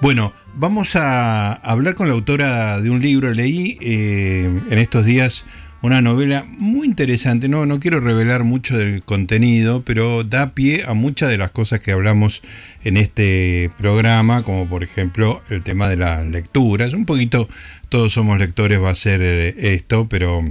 Bueno, vamos a hablar con la autora de un libro. Leí eh, en estos días una novela muy interesante. No, no quiero revelar mucho del contenido, pero da pie a muchas de las cosas que hablamos en este programa, como por ejemplo el tema de las lecturas. Un poquito, todos somos lectores, va a ser eh, esto, pero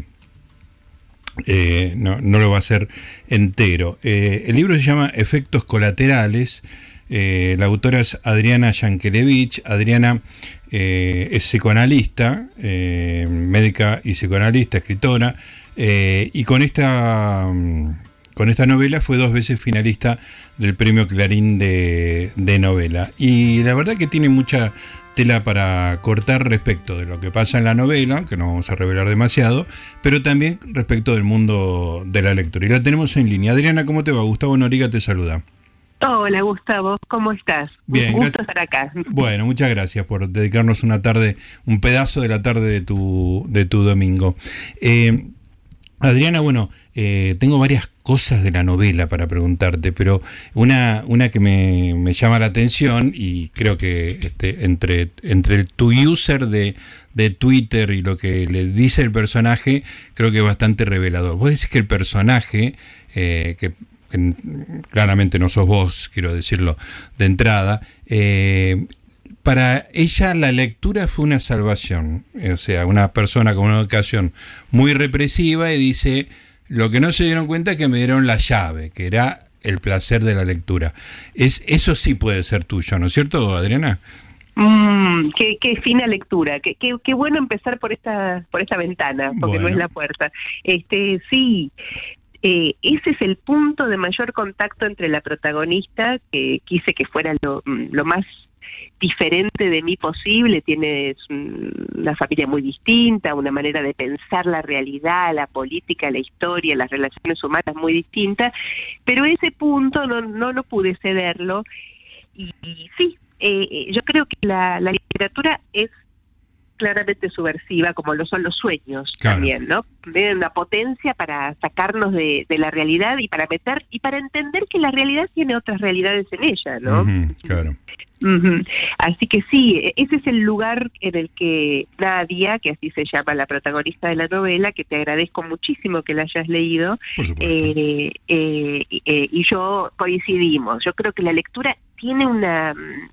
eh, no, lo va a ser entero. el libro se llama Efectos Colaterales eh, la autora es Adriana Yankelevich. Adriana eh, es psicoanalista, eh, médica y psicoanalista, escritora, y con esta, mm, con esta novela fue dos veces finalista del premio Clarín de, de novela. Y la verdad que tiene mucha tela para cortar respecto de lo que pasa en la novela, que no vamos a revelar demasiado, pero también respecto del mundo de la lectura. Y la tenemos en línea. Adriana, ¿cómo te va? Gustavo Noriga te saluda. Hola Gustavo, ¿cómo estás? Bien, Un gusto estar acá. Bueno, muchas gracias por dedicarnos una tarde, un pedazo de la tarde de tu, de tu domingo. Eh, Adriana, bueno, eh, tengo varias cosas de la novela para preguntarte, pero una, una que me, llama la atención y creo que este, entre, entre tu user de, de Twitter y lo que le dice el personaje, creo que es bastante revelador. Vos decís que el personaje, eh, que claramente no sos vos, quiero decirlo de entrada, eh, para ella la lectura fue una salvación, o sea, una persona con una educación muy represiva y dice, lo que no se dieron cuenta es que me dieron la llave, que era el placer de la lectura. Es, eso sí puede ser tuyo, ¿no es cierto, Adriana? Mm, qué, fina lectura, qué, qué, bueno empezar por esta por esta ventana, porque no es la puerta. Este sí, eh, ese es el punto de mayor contacto entre la protagonista, que quise que fuera lo, mm, más diferente de mí posible, tiene una familia muy distinta, una manera de pensar la realidad, la política, la historia, las relaciones humanas muy distintas, pero ese punto no, no, no pude cederlo. Y, sí, eh, eh, yo creo que la literatura es claramente subversiva, como lo son los sueños también, ¿no? Tienen una potencia para sacarnos de, la realidad y para meter y para entender que la realidad tiene otras realidades en ella, ¿no? claro. Así que sí, e, ese es el lugar en el que Nadia, que así se llama la protagonista de la novela, que te agradezco muchísimo que la hayas leído, eh, eh, eh, y yo coincidimos. Yo creo que la lectura tiene una mm,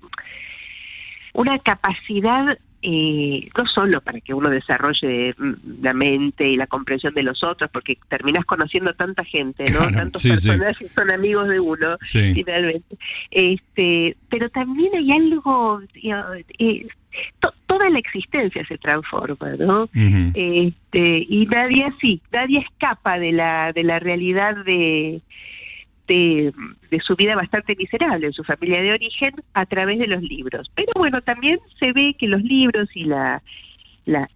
una capacidad eh, no solo para que uno desarrolle mm, la mente y la comprensión de los otros, porque terminas conociendo tanta gente, ¿no? Tantos personajes son amigos de uno, finalmente. Este, pero también hay algo, eh, toda la existencia se transforma, ¿no? este, y nadie sí, nadie escapa de la de la realidad de de, su vida bastante miserable en su familia de origen a través de los libros. Pero bueno, también se ve que los libros y la,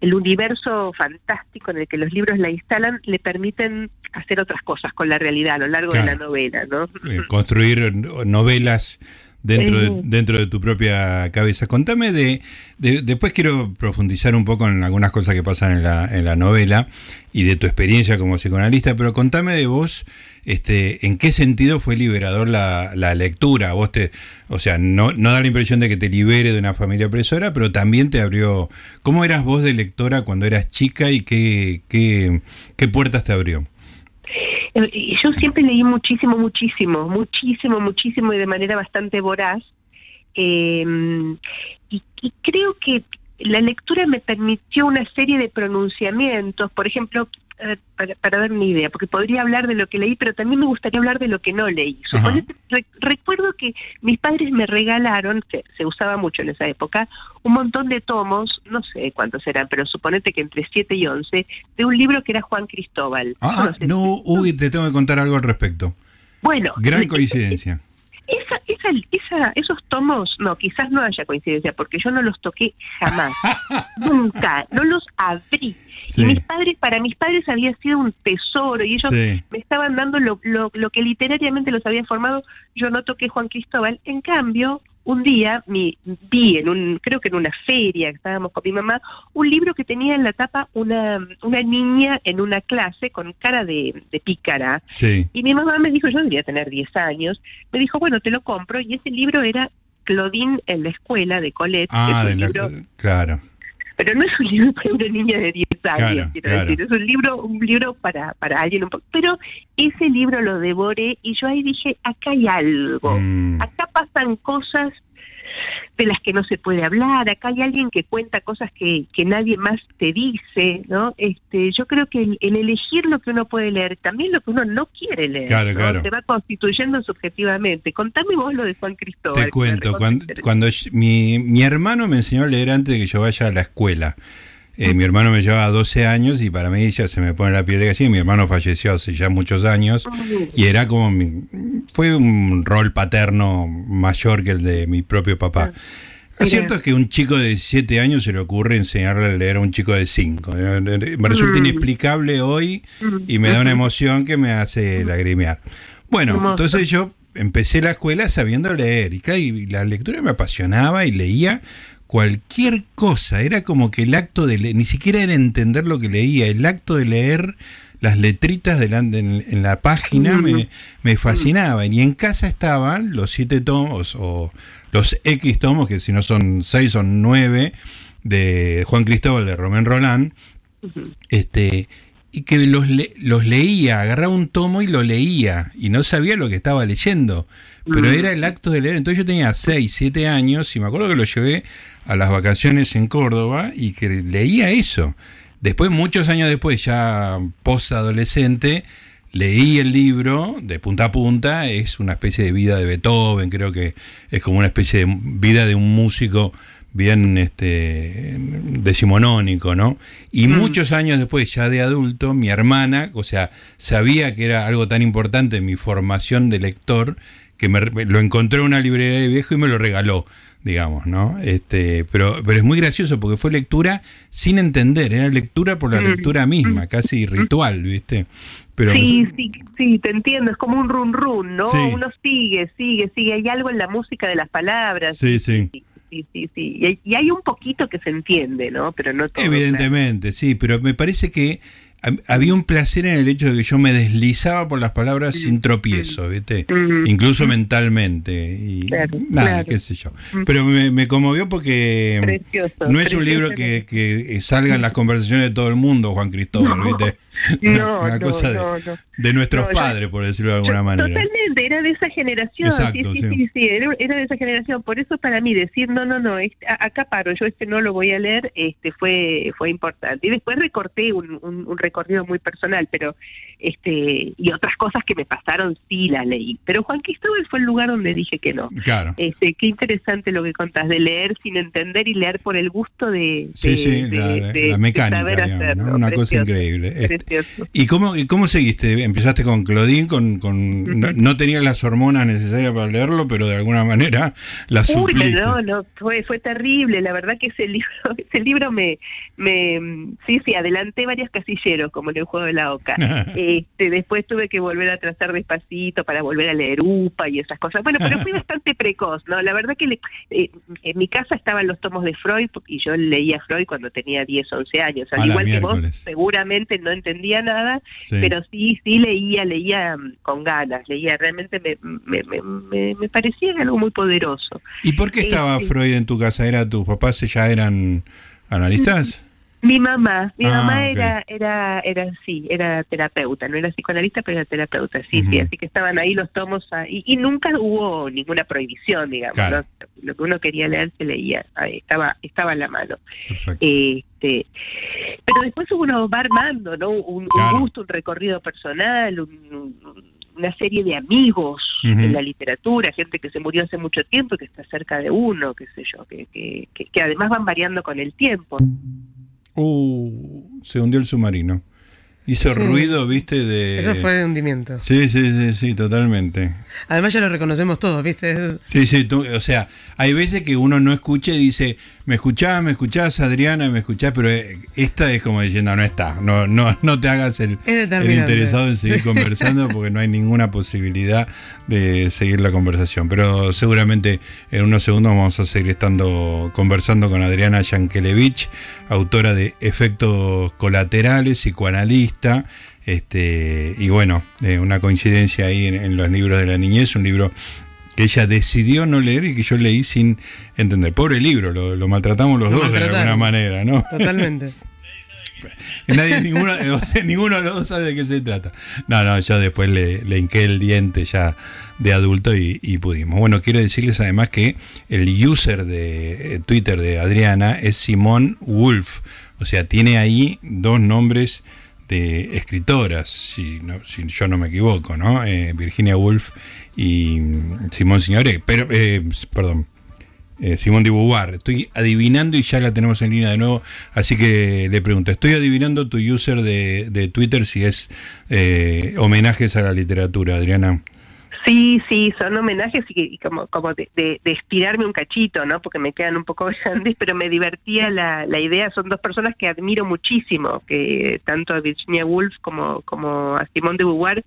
el universo fantástico en el que los libros la instalan le permiten hacer otras cosas con la realidad a lo largo de la novela, ¿no? Eh, construir novelas dentro, de, dentro de tu propia cabeza. Contame de, Después quiero profundizar un poco en algunas cosas que pasan en la, en la novela y de tu experiencia como psicoanalista, pero contame de vos, este, ¿en qué sentido fue liberador la, la lectura? Vos te, o sea, no, no da la impresión de que te libere de una familia opresora, pero también te abrió. ¿Cómo eras vos de lectora cuando eras chica y qué, qué, qué puertas te abrió? Eh, yo siempre leí muchísimo, muchísimo, muchísimo, muchísimo y de manera bastante voraz. Eh, y, creo que la lectura me permitió una serie de pronunciamientos, por ejemplo, para, para, dar una idea, porque podría hablar de lo que leí, pero también me gustaría hablar de lo que no leí. recuerdo que mis padres me regalaron, que se usaba mucho en esa época, un montón de tomos, no sé cuántos eran, pero suponete que entre 7 y 11, de un libro que era Juan Cristóbal. Ah, no, uy, te tengo que contar algo al respecto. Bueno. Gran coincidencia. Esa, esa, esa, esos tomos, no, quizás no haya coincidencia, porque yo no los toqué jamás, nunca, no los abrí. Y mis padres, para mis padres había sido un tesoro y ellos me estaban dando lo, lo, lo, que literariamente los había formado. Yo no toqué Juan Cristóbal. En cambio, un día mi, vi en un, creo que en una feria que estábamos con mi mamá, un libro que tenía en la tapa una, una niña en una clase con cara de, de pícara. Y mi mamá me dijo, yo debería tener 10 años, me dijo, bueno, te lo compro, y ese libro era Claudine en la escuela de Colette. Ah, de la, claro. Pero no es un libro para una niña de 10 años, quiero decir. Es un libro, un libro para, para alguien un poco. Pero ese libro lo devoré y yo ahí dije, acá hay algo. Mm. Acá pasan cosas de las que no se puede hablar, acá hay alguien que cuenta cosas que, que nadie más te dice, ¿no? Este, yo creo que el, elegir lo que uno puede leer, también lo que uno no quiere leer, se va constituyendo subjetivamente. Contame vos lo de Juan Cristóbal. Te cuento, cuando, cuando mi, mi hermano me enseñó a leer antes de que yo vaya a la escuela. Eh, mi hermano me llevaba 12 años y para mí ya se me pone la piel de gallina. Mi hermano falleció hace ya muchos años y era como. fue un rol paterno mayor que el de mi propio papá. Lo cierto es que un chico de 7 años se le ocurre enseñarle a leer a un chico de 5. Me resulta inexplicable hoy y me da una emoción que me hace lagrimear. Bueno, entonces yo empecé la escuela sabiendo leer y la lectura me apasionaba y leía cualquier cosa, era como que el acto de leer, ni siquiera era entender lo que leía, el acto de leer las letritas delante en, la página me, me fascinaban. Y en casa estaban los siete tomos o los X tomos, que si no son seis son nueve, de Juan Cristóbal de Romén Roland. Este, y que los, los leía, agarraba un tomo y lo leía, y no sabía lo que estaba leyendo, pero mm. era el acto de leer. Entonces yo tenía 6, 7 años y me acuerdo que lo llevé a las vacaciones en Córdoba y que leía eso. Después, muchos años después, ya post-adolescente, leí el libro de punta a punta, es una especie de vida de Beethoven, creo que es como una especie de vida de un músico bien este decimonónico, ¿no? Y mm. muchos años después, ya de adulto, mi hermana, o sea, sabía que era algo tan importante en mi formación de lector, que me, lo encontré en una librería de viejo y me lo regaló, digamos, ¿no? Este, pero, pero es muy gracioso porque fue lectura sin entender, era lectura por la mm. lectura misma, casi ritual, ¿viste? Pero, sí, sí, sí, te entiendo, es como un run run, ¿no? Uno sigue, sigue, sigue, hay algo en la música de las palabras. sí. sí sí, sí, sí. Y hay, un poquito que se entiende, ¿no? Pero no todo. Evidentemente, sí, pero me parece que había un placer en el hecho de que yo me deslizaba por las palabras sin tropiezo, ¿viste? Incluso mentalmente. Y nada, qué sé yo. Pero me, conmovió porque no es un libro que, que salga en las conversaciones de todo el mundo, Juan Cristóbal, ¿viste? No, una cosa de, nuestros padres, por decirlo de alguna manera. Totalmente, era de esa generación. sí, sí, sí, sí, era, de esa generación. Por eso para mí decir, no, no, no, este, acá paro, yo este no lo voy a leer, este fue fue importante. Y después recorté un, un, recorrido muy personal, pero este y otras cosas que me pasaron sí la leí. Pero Juan Cristóbal fue el lugar donde dije que no. Claro. Este, qué interesante lo que contás, de leer sin entender y leer por el gusto de, sí, sí, la, mecánica, una cosa increíble. ¿Y cómo, y cómo seguiste? Empezaste con Claudine, con, con no, tenías las hormonas necesarias para leerlo, pero de alguna manera las supliste. no, no, fue, fue terrible. La verdad que ese libro, ese libro me, me, sí, sí, adelanté varios casilleros, como en el juego de la oca. este, después tuve que volver a trazar despacito para volver a leer UPA y esas cosas. Bueno, pero fui bastante precoz, ¿no? La verdad que eh, en mi casa estaban los tomos de Freud y yo leía Freud cuando tenía 10, 11 años. Al igual que vos, seguramente no entendía nada, pero sí, sí leía, leía mm, con ganas, leía, realmente me, me, me, me parecía algo muy poderoso. ¿Y por qué estaba este, Freud en tu casa? ¿Era tus papás ya eran analistas? Mi mamá, mi ah, mamá era, era, era, sí, era terapeuta, no era psicoanalista, pero era terapeuta, sí, sí, así que estaban ahí los tomos, ahí, y nunca hubo ninguna prohibición, digamos, lo que uno quería leer se leía, estaba, estaba en la mano. Este, pero después uno va armando, ¿no? Un, gusto, un recorrido personal, una serie de amigos en la literatura, gente que se murió hace mucho tiempo y que está cerca de uno, qué sé yo, que, que, que además van variando con el tiempo. Uh, se hundió el submarino. Hizo ruido, viste, de... Eso fue de hundimiento. Sí, sí, sí, sí, totalmente. Además ya lo reconocemos todos, viste. Sí, sí, o sea, hay veces que uno no escucha y dice, me escuchás, me escuchás, Adriana, me escuchás, pero eh, esta es como diciendo, no está, no, no, no te hagas el, interesado en seguir conversando porque no hay ninguna posibilidad de seguir la conversación. Pero seguramente en unos segundos vamos a seguir estando conversando con Adriana Yankelevich, autora de Efectos Colaterales, psicoanalista este, y bueno, eh, una coincidencia ahí en, los libros de la niñez, un libro que ella decidió no leer y que yo leí sin entender. Pobre libro, lo, maltratamos los dos de alguna manera, ¿no? Totalmente. Nadie, ninguno, ninguno de los dos sabe de qué se trata. No, no, yo después le, le hinqué el diente ya de adulto y, pudimos. Bueno, quiero decirles además que el user de eh, Twitter de Adriana es Simón Wolf. O sea, tiene ahí dos nombres de escritoras, si, no, si yo no me equivoco, ¿no? Eh, Virginia Woolf y Simón Signoret. Pero, eh, perdón, eh, Simón de Beauvoir. Estoy adivinando y ya la tenemos en línea de nuevo, así que le pregunto, estoy adivinando tu user de, Twitter si es eh, homenajes a la literatura, Adriana. Sí, sí, son homenajes y, como, como de, de, estirarme un cachito, ¿no? Porque me quedan un poco grandes, pero me divertía la, la idea. Son dos personas que admiro muchísimo, que tanto a Virginia Woolf como, como a Simón de Beauvoir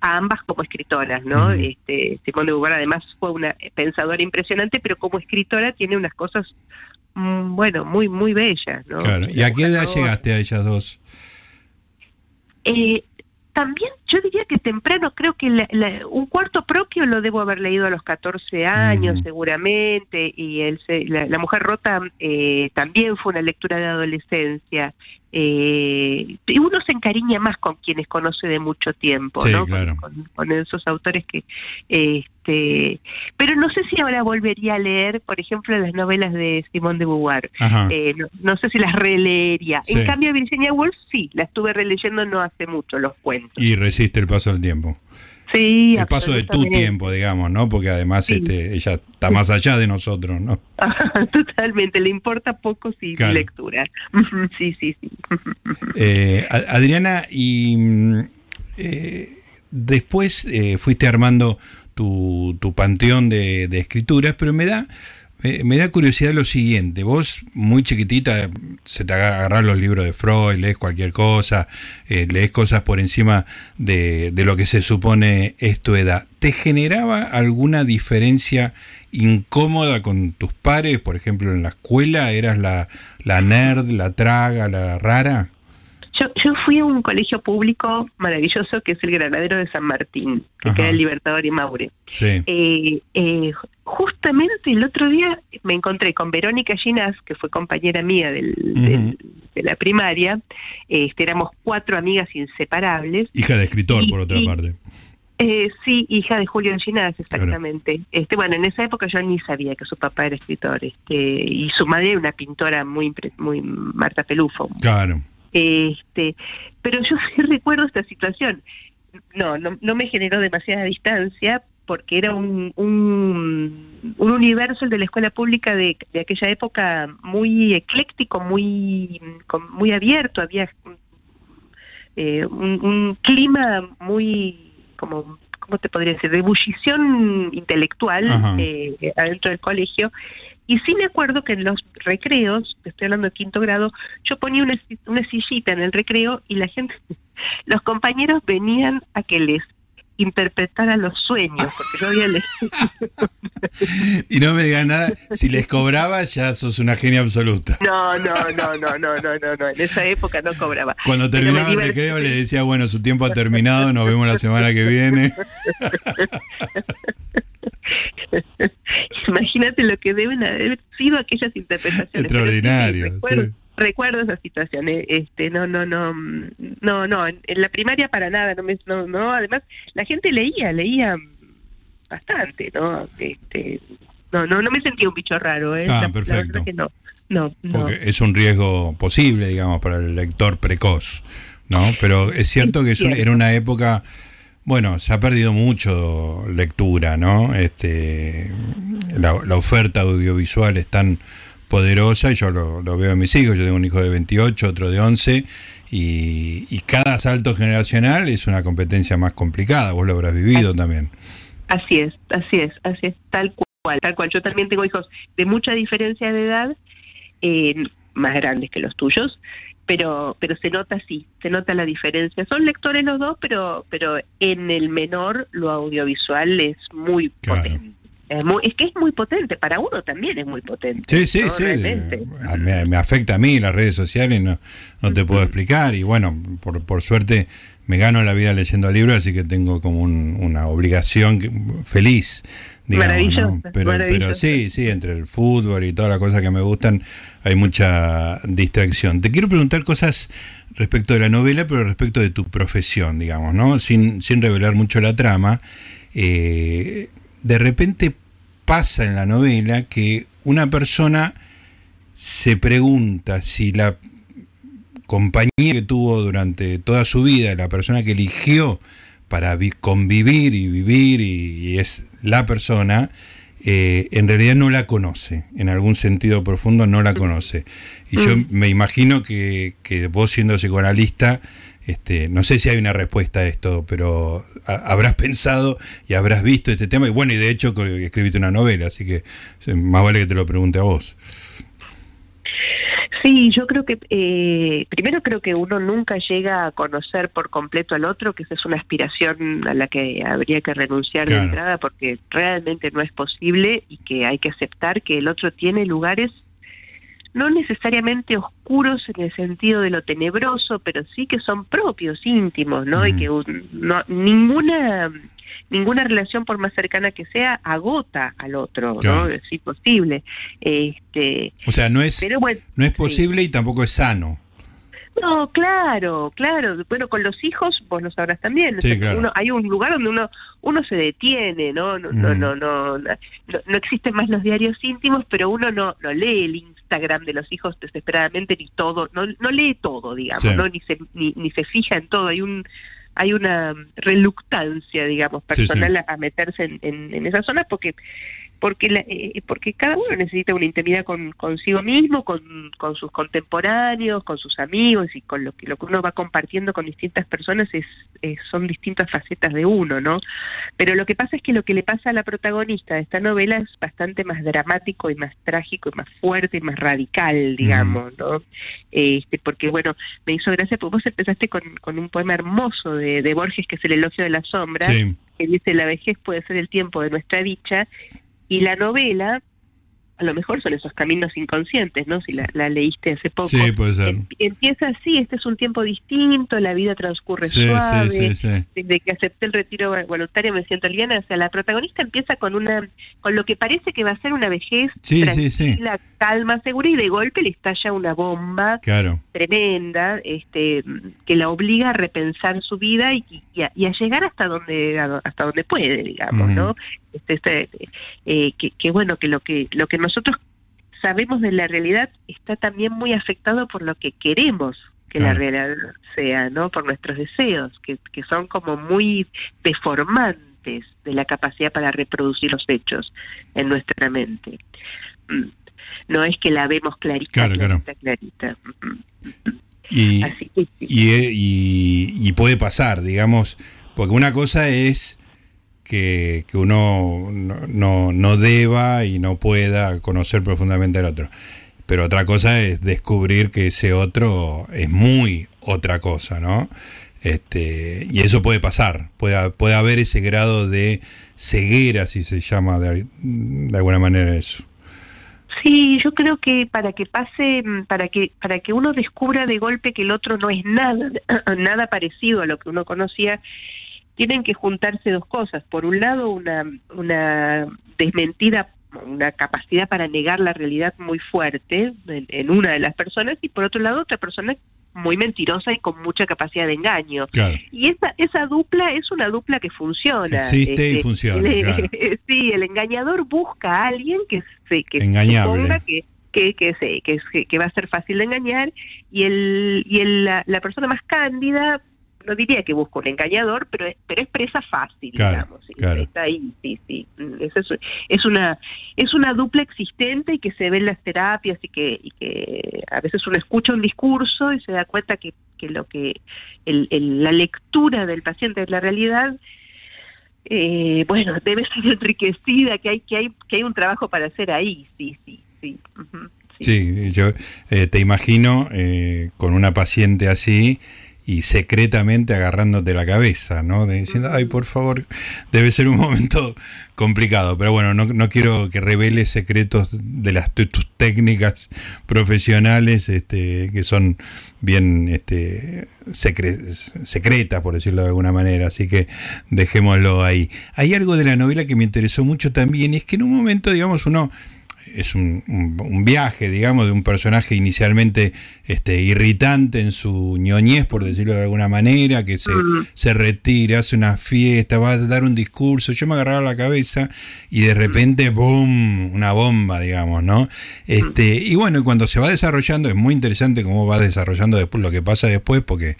a ambas como escritoras, ¿no? Este, Simone de Beauvoir además fue una pensadora impresionante, pero como escritora tiene unas cosas, mm, bueno, muy, muy bellas, ¿no? Claro. ¿Y a qué edad llegaste a ellas dos? Eh, también yo diría que temprano, creo que un cuarto propio lo debo haber leído a los 14 años seguramente, y el, la, Mujer Rota eh, también fue una lectura de adolescencia. Eh, y uno se encariña más con quienes conoce de mucho tiempo, ¿no? Con, esos autores que... Este, pero no sé si ahora volvería a leer, por ejemplo, las novelas de Simón de Beauvoir. Eh, no, sé si las releería. En cambio, Virginia Woolf sí, la estuve releyendo no hace mucho, los cuentos. Y resiste el paso del tiempo. Sí, el paso de tu tiempo, digamos, ¿no? Porque además este, ella está más allá de nosotros, ¿no? Totalmente, le importa poco si lectura. sí, sí, sí. Eh, Adriana, y mm, eh, después eh, fuiste armando tu, tu panteón de, de escrituras, pero me da me, da curiosidad lo siguiente, vos muy chiquitita se te agarran los libros de Freud, lees cualquier cosa, eh, lees cosas por encima de, lo que se supone es tu edad. ¿Te generaba alguna diferencia incómoda con tus pares? Por ejemplo, en la escuela, ¿eras la, la nerd, la traga, la rara? Yo, yo fui a un colegio público maravilloso que es el Granadero de San Martín, que queda en Libertador y Maure. Sí. Eh, eh, justamente el otro día me encontré con Verónica Ginás, que fue compañera mía del, de la primaria. Este, éramos cuatro amigas inseparables. Hija de escritor, por otra parte. Eh, sí, hija de Julio Ginás, exactamente. Este, bueno, en esa época yo ni sabía que su papá era escritor, este, y su madre era una pintora muy, muy Marta Pelufo. Claro. Este, pero yo sí recuerdo esta situación. No, no, no me generó demasiada distancia porque era un, un, universo el de la escuela pública de, de, aquella época muy ecléctico, muy, muy abierto, había eh, un, clima muy, como, ¿cómo te podría decir?, de ebullición intelectual eh, adentro del colegio y sí me acuerdo que en los recreos, estoy hablando de quinto grado, yo ponía una, una sillita en el recreo y la gente, los compañeros venían a que les interpretara los sueños, porque yo había leído. y no me digan nada, si les cobraba ya sos una genia absoluta. No, no, no, no, no, no, no, no, en esa época no cobraba. Cuando terminaba el recreo le decía, bueno, su tiempo ha terminado, nos vemos la semana que viene. Imagínate lo que deben haber sido aquellas interpretaciones. Extraordinario. Recuerdo, esa situación. Este, no, no, no, no, no. En, la primaria para nada. No, me, no, no. Además, la gente leía, leía bastante, ¿no? Este, no, no, no me sentía un bicho raro. ¿eh? Ah, perfecto. no. No, Porque es un riesgo posible, digamos, para el lector precoz, ¿no? Pero es cierto que era una época bueno, se ha perdido mucho lectura, ¿no? Este, la, oferta audiovisual es tan poderosa, y yo lo, veo en mis hijos, yo tengo un hijo de 28, otro de 11, y, cada salto generacional es una competencia más complicada, vos lo habrás vivido también. Así es, así es, así es, tal cual, tal cual. Yo también tengo hijos de mucha diferencia de edad, eh, más grandes que los tuyos, pero pero se nota sí, se nota la diferencia. Son lectores los dos, pero pero en el menor lo audiovisual es muy potente. Es, que es muy potente, para uno también es muy potente. Sí, sí, sí. Me, afecta a mí las redes sociales, no, no te puedo explicar. Y bueno, por, por suerte me gano la vida leyendo libros, así que tengo como una obligación feliz Maravilloso, pero, pero sí, sí, entre el fútbol y todas las cosas que me gustan hay mucha distracción. Te quiero preguntar cosas respecto de la novela, pero respecto de tu profesión, digamos, ¿no? Sin, sin revelar mucho la trama. Eh, de repente pasa en la novela que una persona se pregunta si la compañía que tuvo durante toda su vida, la persona que eligió para convivir y vivir y, es la persona, eh, en realidad no la conoce, en algún sentido profundo no la conoce. Y yo mm. me imagino que, que vos siendo psicoanalista, este, no sé si hay una respuesta a esto, pero habrás pensado y habrás visto este tema. Y bueno, y de hecho escribiste una novela, así que más vale que te lo pregunte a vos. Sí, yo creo que eh, primero creo que uno nunca llega a conocer por completo al otro, que esa es una aspiración a la que habría que renunciar de entrada porque realmente no es posible y que hay que aceptar que el otro tiene lugares no necesariamente oscuros en el sentido de lo tenebroso, pero sí que son propios, íntimos, ¿no? Y que no, ninguna ninguna relación por más cercana que sea agota al otro, ¿no? Es imposible. Este, o sea, no es no es posible y tampoco es sano. No, claro, claro. Bueno, con los hijos, vos lo sabrás también. hay un lugar donde uno uno se detiene, ¿no? No, no, no, no, no, existen más los diarios íntimos, pero uno no, no lee el Instagram de los hijos desesperadamente ni todo, no, no lee todo, digamos, ¿no? Ni se, ni, ni se fija en todo. Hay un hay una reluctancia, digamos, personal A, meterse en, en, en esas zonas porque porque eh, porque cada uno necesita una intimidad con consigo mismo, con, con sus contemporáneos, con sus amigos y con lo que lo que uno va compartiendo con distintas personas es, son distintas facetas de uno, ¿no? Pero lo que pasa es que lo que le pasa a la protagonista de esta novela es bastante más dramático y más trágico y más fuerte y más radical, digamos, ¿no? Este, porque bueno, me hizo gracia porque vos empezaste con, con un poema hermoso de, de Borges que es el elogio de la sombra. que dice la vejez puede ser el tiempo de nuestra dicha y la novela, a lo mejor son esos caminos inconscientes, ¿no? Si la, leíste hace poco. Sí, puede ser. Em, empieza así, este es un tiempo distinto, la vida transcurre suave. Desde que acepté el retiro voluntario me siento liviana. O sea, la protagonista empieza con una, con lo que parece que va a ser una vejez tranquila, calma, segura, y de golpe le estalla una bomba tremenda, este, que la obliga a repensar su vida y, a, llegar hasta donde, hasta donde puede, digamos, ¿no? Este, este, eh, que, bueno, que lo que lo que nosotros sabemos de la realidad está también muy afectado por lo que queremos que la realidad sea, ¿no? Por nuestros deseos, que, que son como muy deformantes de la capacidad para reproducir los hechos en nuestra mente. Mm. No es que la vemos clarita, clarita. Y, y, y, y puede pasar, digamos, porque una cosa es que, uno no, no, deba y no pueda conocer profundamente al otro. Pero otra cosa es descubrir que ese otro es muy otra cosa, ¿no? Este, y eso puede pasar, puede, puede haber ese grado de ceguera, si se llama de, de alguna manera eso. Sí, yo creo que para que pase, para que para que uno descubra de golpe que el otro no es nada nada parecido a lo que uno conocía, tienen que juntarse dos cosas. Por un lado, una, una desmentida, una capacidad para negar la realidad muy fuerte en, una de las personas y por otro lado, otra persona muy mentirosa y con mucha capacidad de engaño. Y esa, esa dupla es una dupla que funciona. Existe y este, funciona. sí, el engañador busca a alguien que se que que que que, que, que, va a ser fácil de engañar y el y el, la, la persona más cándida no diría que busco un engañador, pero es, pero es presa fácil, digamos. Está ahí, sí, sí. Es, es, una es una dupla existente y que se ve en las terapias y que, y que a veces uno escucha un discurso y se da cuenta que, que lo que el, la lectura del paciente es la realidad eh, bueno debe ser enriquecida que hay que hay que hay un trabajo para hacer ahí sí sí sí sí. yo eh, te imagino eh, con una paciente así y secretamente agarrándote la cabeza, ¿no? diciendo, ay, por favor, debe ser un momento complicado. Pero bueno, no, no quiero que revele secretos de las tus técnicas profesionales, este, que son bien este, secretas, por decirlo de alguna manera. Así que dejémoslo ahí. Hay algo de la novela que me interesó mucho también, y es que en un momento, digamos, uno es un, un, viaje, digamos, de un personaje inicialmente este, irritante en su ñoñez, por decirlo de alguna manera, que se, mm. se retira, hace una fiesta, va a dar un discurso. Yo me agarraba la cabeza y de repente, ¡boom! Una bomba, digamos, ¿no? Este, y bueno, cuando se va desarrollando, es muy interesante cómo va desarrollando después lo que pasa después, porque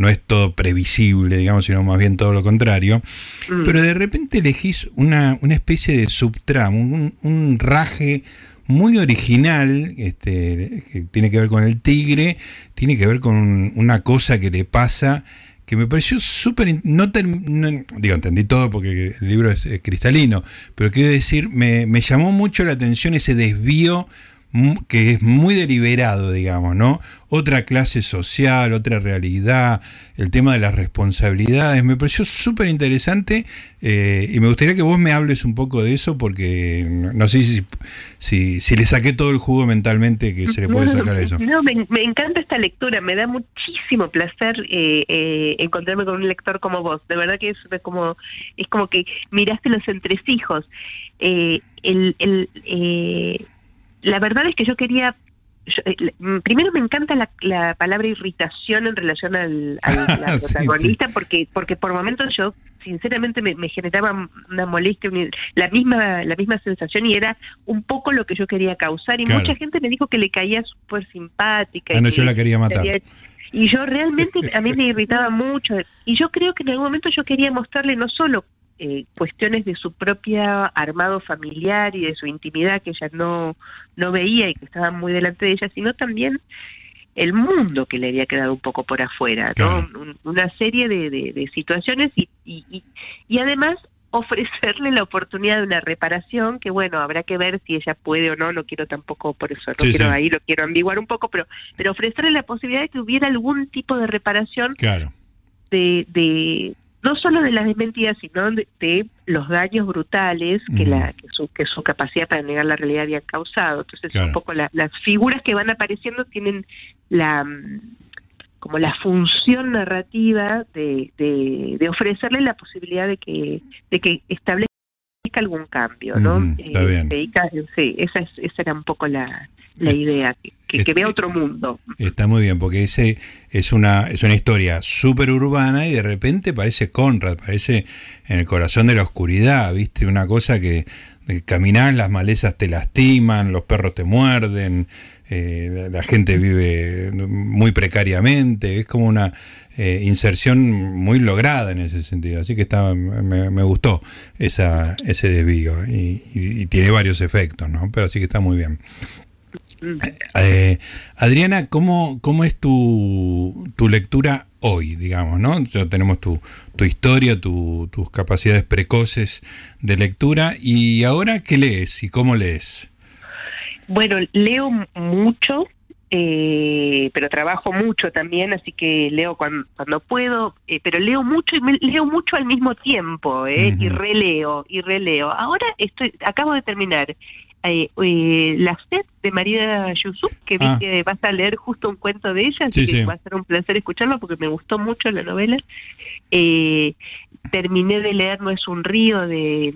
no es todo previsible, digamos, sino más bien todo lo contrario. Mm. Pero de repente elegís una, una especie de subtramo, un, un raje muy original, este, que tiene que ver con el tigre, tiene que ver con una cosa que le pasa que me pareció súper... No, digo, entendí todo porque el libro es, cristalino, pero quiero decir, me, me llamó mucho la atención ese desvío que es muy deliberado, digamos, ¿no? Otra clase social, otra realidad, el tema de las responsabilidades, me pareció súper interesante eh, y me gustaría que vos me hables un poco de eso porque no, sé si, si, si, le saqué todo el jugo mentalmente que se le puede sacar a eso. No, me, encanta esta lectura, me da muchísimo placer eh, eh, encontrarme con un lector como vos, de verdad que es como, es como que miraste los entresijos. el, el la verdad es que yo quería eh, mm, primero me encanta la, palabra irritación en relación al, protagonista porque porque por momentos yo sinceramente me, generaba una molestia la misma la misma sensación y era un poco lo que yo quería causar y mucha gente me dijo que le caía súper simpática bueno, yo la quería matar. y yo realmente a mí me irritaba mucho y yo creo que en algún momento yo quería mostrarle no solo eh, cuestiones de su propia armado familiar y de su intimidad que ella no, no veía y que estaban muy delante de ella, sino también el mundo que le había quedado un poco por afuera, ¿no? Una serie de, de, situaciones y, y, y, además ofrecerle la oportunidad de una reparación que bueno habrá que ver si ella puede o no no quiero tampoco por eso no quiero ahí lo quiero ambiguar un poco pero pero ofrecerle la posibilidad de que hubiera algún tipo de reparación claro. de, de no solo de las desmentidas, sino de, los daños brutales que, la, que, su, que su capacidad para negar la realidad había causado. Entonces, un poco las figuras que van apareciendo tienen la como la función narrativa de, de, ofrecerle la posibilidad de que, de que establezca algún cambio, ¿no? está bien. sí, esa, esa era un poco la, la idea, que, que, vea otro mundo. Está muy bien, porque ese es una, es una historia súper urbana y de repente parece Conrad, parece en el corazón de la oscuridad, ¿viste? Una cosa que caminar, las malezas te lastiman, los perros te muerden, eh, la, gente vive muy precariamente, es como una eh, inserción muy lograda en ese sentido, así que está, me, gustó esa, ese desvío y, y, tiene varios efectos, ¿no? Pero sí que está muy bien. Eh, Adriana, ¿cómo, ¿cómo es tu, tu lectura hoy, digamos, ¿no? Ya tenemos tu, tu historia, tus capacidades precoces de lectura y ahora, ¿qué lees y cómo lees? Bueno, leo mucho, eh, pero trabajo mucho también, así que leo cuando, cuando puedo, eh, pero leo mucho y me, leo mucho al mismo tiempo, eh, y releo, y releo. Ahora estoy, acabo de terminar eh, eh, La sed de María Yusuf, que vi ah. que vas a leer justo un cuento de ella, así que va a ser un placer escucharlo porque me gustó mucho la novela. Eh, terminé de leer No es un río de,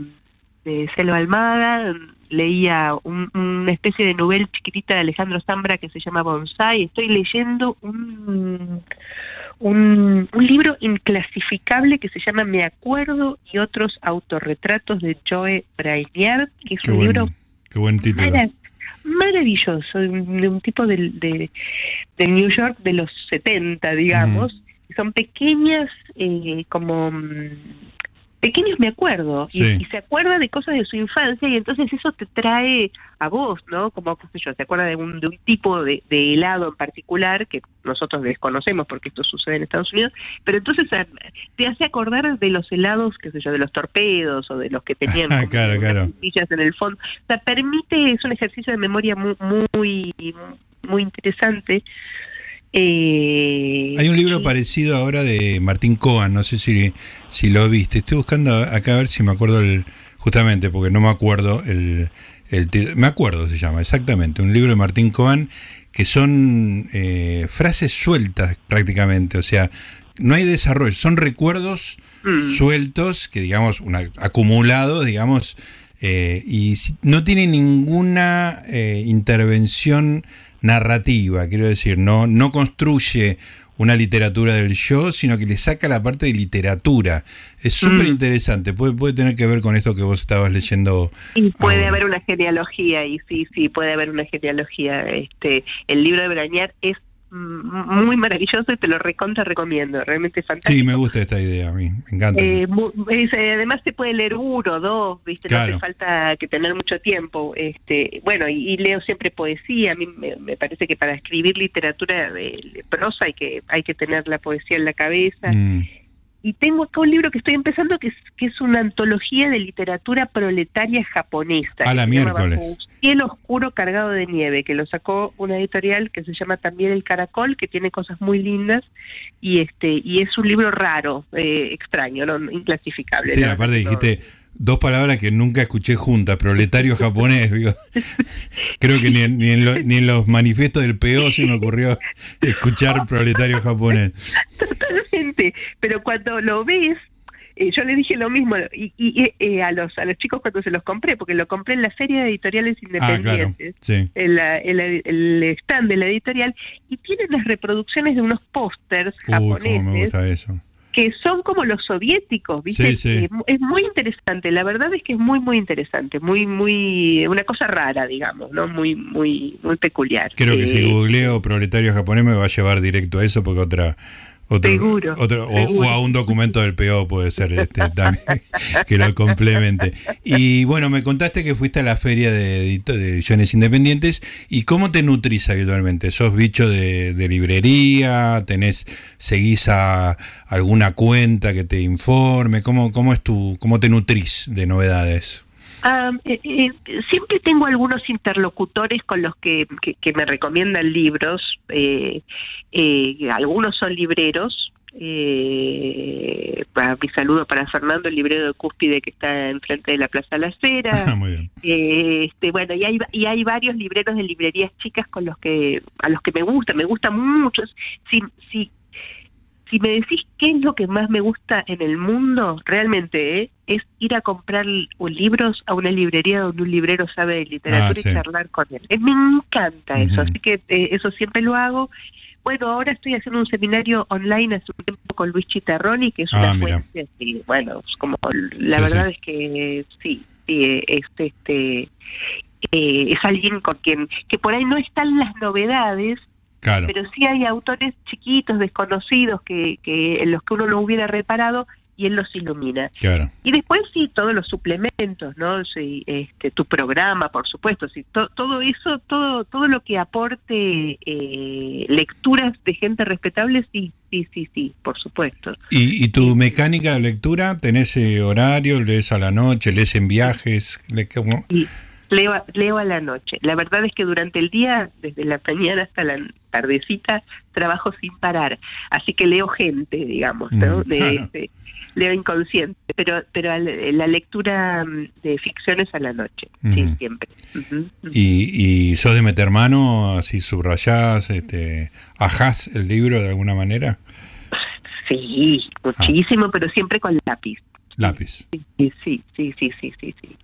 de Selva Almada, leía una especie de novela chiquitita de Alejandro Zambra que se llama Bonsai, estoy leyendo un... Un, un, libro inclasificable que se llama Me acuerdo y otros autorretratos de Joe Brainiard, que es un libro Qué buen título. maravilloso, de un, tipo de, de, New York de los 70, digamos. Son pequeñas, eh, como mm, pequeños me acuerdo y, se acuerda de cosas de su infancia y entonces eso te trae a vos, ¿no? Como, qué sé yo, se acuerda de un, de un tipo de, helado en particular que nosotros desconocemos porque esto sucede en Estados Unidos, pero entonces ah, te hace acordar de los helados, qué sé yo, de los torpedos o de los que tenían claro, claro. en el fondo. O sea, permite, es un ejercicio de memoria muy, muy, muy interesante Eh, Hay un libro parecido ahora de Martín Cohen, no sé si, si lo viste. Estoy buscando acá a ver si me acuerdo el, justamente, porque no me acuerdo el, el me acuerdo se llama, exactamente, un libro de Martín Cohen que son eh, frases sueltas prácticamente, o sea, no hay desarrollo, son recuerdos mm. sueltos que digamos, acumulados, digamos, eh, y no tiene ninguna intervención narrativa, quiero decir, no, no construye una literatura del yo, sino que le saca la parte de literatura. Es súper interesante, puede, puede tener que ver con esto que vos estabas leyendo. Y puede haber una genealogía, y sí, sí, puede haber una genealogía. Este, el libro de Brañar es muy maravilloso y te lo recontra recomiendo, realmente fantástico. Sí, me gusta esta idea a mí, me encanta. Eh, eh, además se puede leer uno, dos, ¿viste? No hace falta que tener mucho tiempo. este Bueno, y, leo siempre poesía, a mí me, parece que para escribir literatura de, prosa hay que, hay que tener la poesía en la cabeza. Mm y tengo acá un libro que estoy empezando que es, que es una antología de literatura proletaria japonesa. A la miércoles. Cielo oscuro cargado de nieve, que lo sacó una editorial que se llama también El Caracol, que tiene cosas muy lindas y este y es un libro raro, eh, extraño, no inclasificable. Sí, aparte dijiste dos palabras que nunca escuché juntas, proletario japonés. Creo que ni en, ni, en los manifiestos del PO se me ocurrió escuchar proletario japonés. Totalmente, pero cuando lo ves, eh, yo le dije lo mismo y, eh, a los a los chicos cuando se los compré, porque lo compré en la feria de editoriales ah, independientes, en, el stand de la editorial, y tienen las reproducciones de unos pósters japoneses. me gusta eso que son como los soviéticos, ¿viste? Es muy interesante, la verdad es que es muy muy interesante, muy muy una cosa rara, digamos, ¿no? Muy muy muy peculiar. Creo que si eh, googleo proletario japonés me va a llevar directo a eso porque otra otro, seguro, O, a un documento del PO puede ser este, también, que lo complemente. Y bueno, me contaste que fuiste a la feria de, ediciones independientes. ¿Y cómo te nutrís habitualmente? ¿Sos bicho de, librería? ¿Tenés, seguís a alguna cuenta que te informe? ¿Cómo, cómo, es tu, cómo te nutrís de novedades? Eh, eh, siempre tengo algunos interlocutores con los que, me recomiendan libros. Eh, algunos son libreros. para mi saludo para Fernando, el librero de Cúspide que está enfrente de la Plaza La Cera. Ah, este, bueno, y hay, y hay varios libreros de librerías chicas con los que a los que me gusta, me gustan mucho. Si, si si me decís qué es lo que más me gusta en el mundo, realmente ¿eh? es ir a comprar libros a una librería donde un librero sabe de literatura ah, y charlar con él. Eh, me encanta eso, así que eh, eso siempre lo hago. Bueno, ahora estoy haciendo un seminario online hace un tiempo con Luis Chitarroni, que es una ah, fuente, bueno, como la verdad es que sí, sí, este, este es alguien con quien, que por ahí no están las novedades, pero sí hay autores chiquitos, desconocidos, que, que en los que uno no hubiera reparado y él los ilumina. Y después sí, todos los suplementos, ¿no? Sí, este, tu programa, por supuesto, sí, todo eso, todo todo lo que aporte eh, lecturas de gente respetable, sí, sí, sí, sí, por supuesto. ¿Y, y tu mecánica de lectura? ¿Tenés eh, horario? ¿Lees a la noche? ¿Lees en viajes? ¿Cómo? Leo, leo a la noche. La verdad es que durante el día, desde la mañana hasta la tardecita, trabajo sin parar. Así que leo gente, digamos, ¿no? Mm, de, leo inconsciente, pero pero la lectura mm, de ficciones a la noche, sí, siempre. ¿Y, ¿Y sos de meter mano, así subrayás, este, ajás el libro de alguna manera? Sí, muchísimo, pero siempre con lápiz. Lápiz. Sí, sí, sí, sí, sí, sí, sí,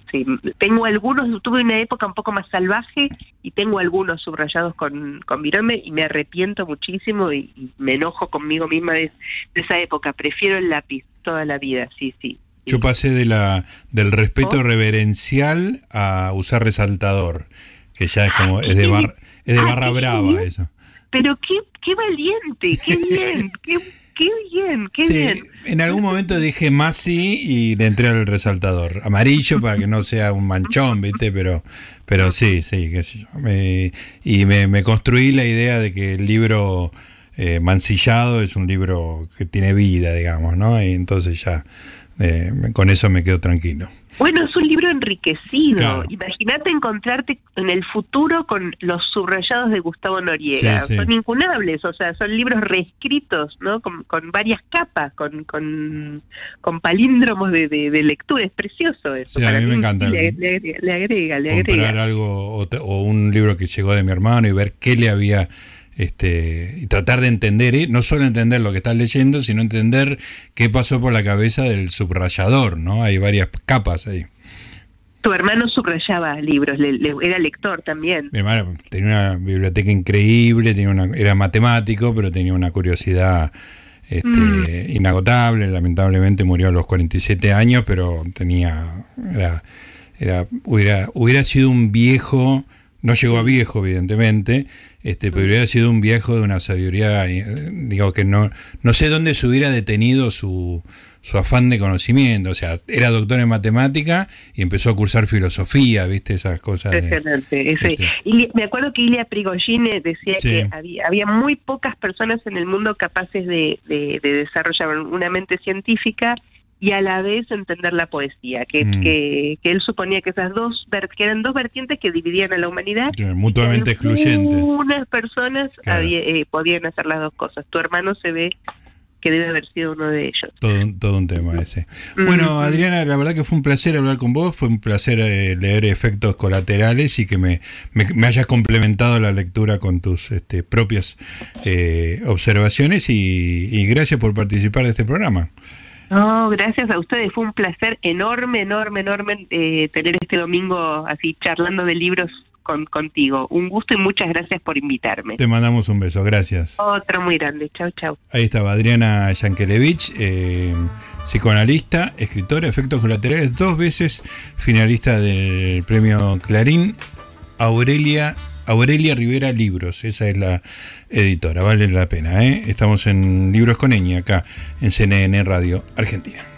Tengo algunos, tuve una época un poco más salvaje y tengo algunos subrayados con, con virome y me arrepiento muchísimo y, me enojo conmigo misma de, esa época. Prefiero el lápiz toda la vida, sí, sí. Yo pasé de la del respeto reverencial a usar resaltador, que ya es como, es de, bar, es de barra brava eso. Pero qué, qué valiente, qué bien, qué qué bien, qué bien. En algún momento dije Masi y le entré al resaltador. Amarillo para que no sea un manchón, ¿viste? Pero, pero sí, sí, qué sé yo. y me, construí la idea de que el libro eh, mancillado es un libro que tiene vida, digamos, ¿no? Y entonces ya eh, con eso me quedo tranquilo. Bueno, es un libro enriquecido. Imagínate encontrarte en el futuro con los subrayados de Gustavo Noriega. Son incunables, o sea, son libros reescritos, ¿no? Con, varias capas, con, con, palíndromos de, de, lectura. Es precioso eso. Sí, a mí, me encanta. Le, agrega, le agrega. Comprar algo o, un libro que llegó de mi hermano y ver qué le había este, y tratar de entender, ¿eh? no solo entender lo que estás leyendo, sino entender qué pasó por la cabeza del subrayador, ¿no? Hay varias capas ahí. Tu hermano subrayaba libros, era lector también. Mi hermano tenía una biblioteca increíble, tenía una, era matemático, pero tenía una curiosidad este, mm. inagotable. Lamentablemente murió a los 47 años, pero tenía, era, era, hubiera, hubiera sido un viejo, no llegó a viejo, evidentemente, este, pero hubiera sido un viejo de una sabiduría, eh, digo que no, no sé dónde se hubiera detenido su, su afán de conocimiento, o sea, era doctor en matemática y empezó a cursar filosofía, viste, esas cosas. Impresionante. Este y me acuerdo que Ilya Prigogine decía que había, había muy pocas personas en el mundo capaces de, de desarrollar una mente científica y a la vez entender la poesía, que, mm. que, él suponía que esas dos que eran dos vertientes que dividían a la humanidad. mutuamente excluyentes. Unas personas eh, podían hacer las dos cosas. Tu hermano se ve que debe haber sido uno de ellos. Todo, todo un tema ese. Bueno, Adriana, la verdad que fue un placer hablar con vos, fue un placer eh, leer efectos colaterales y que me, me, hayas complementado la lectura con tus este, propias eh, observaciones y, y gracias por participar de este programa. No, gracias a ustedes. Fue un placer enorme, enorme, enorme eh, tener este domingo así charlando de libros con, contigo. Un gusto y muchas gracias por invitarme. Te mandamos un beso, gracias. Otro muy grande. Chau, chau. Ahí estaba Adriana Yankelevich, eh, psicoanalista, escritora, efectos colaterales, dos veces finalista del premio Clarín. Aurelia Aurelia Rivera Libros, esa es la editora, vale la pena. ¿eh? Estamos en Libros con Eña, acá en CNN Radio Argentina.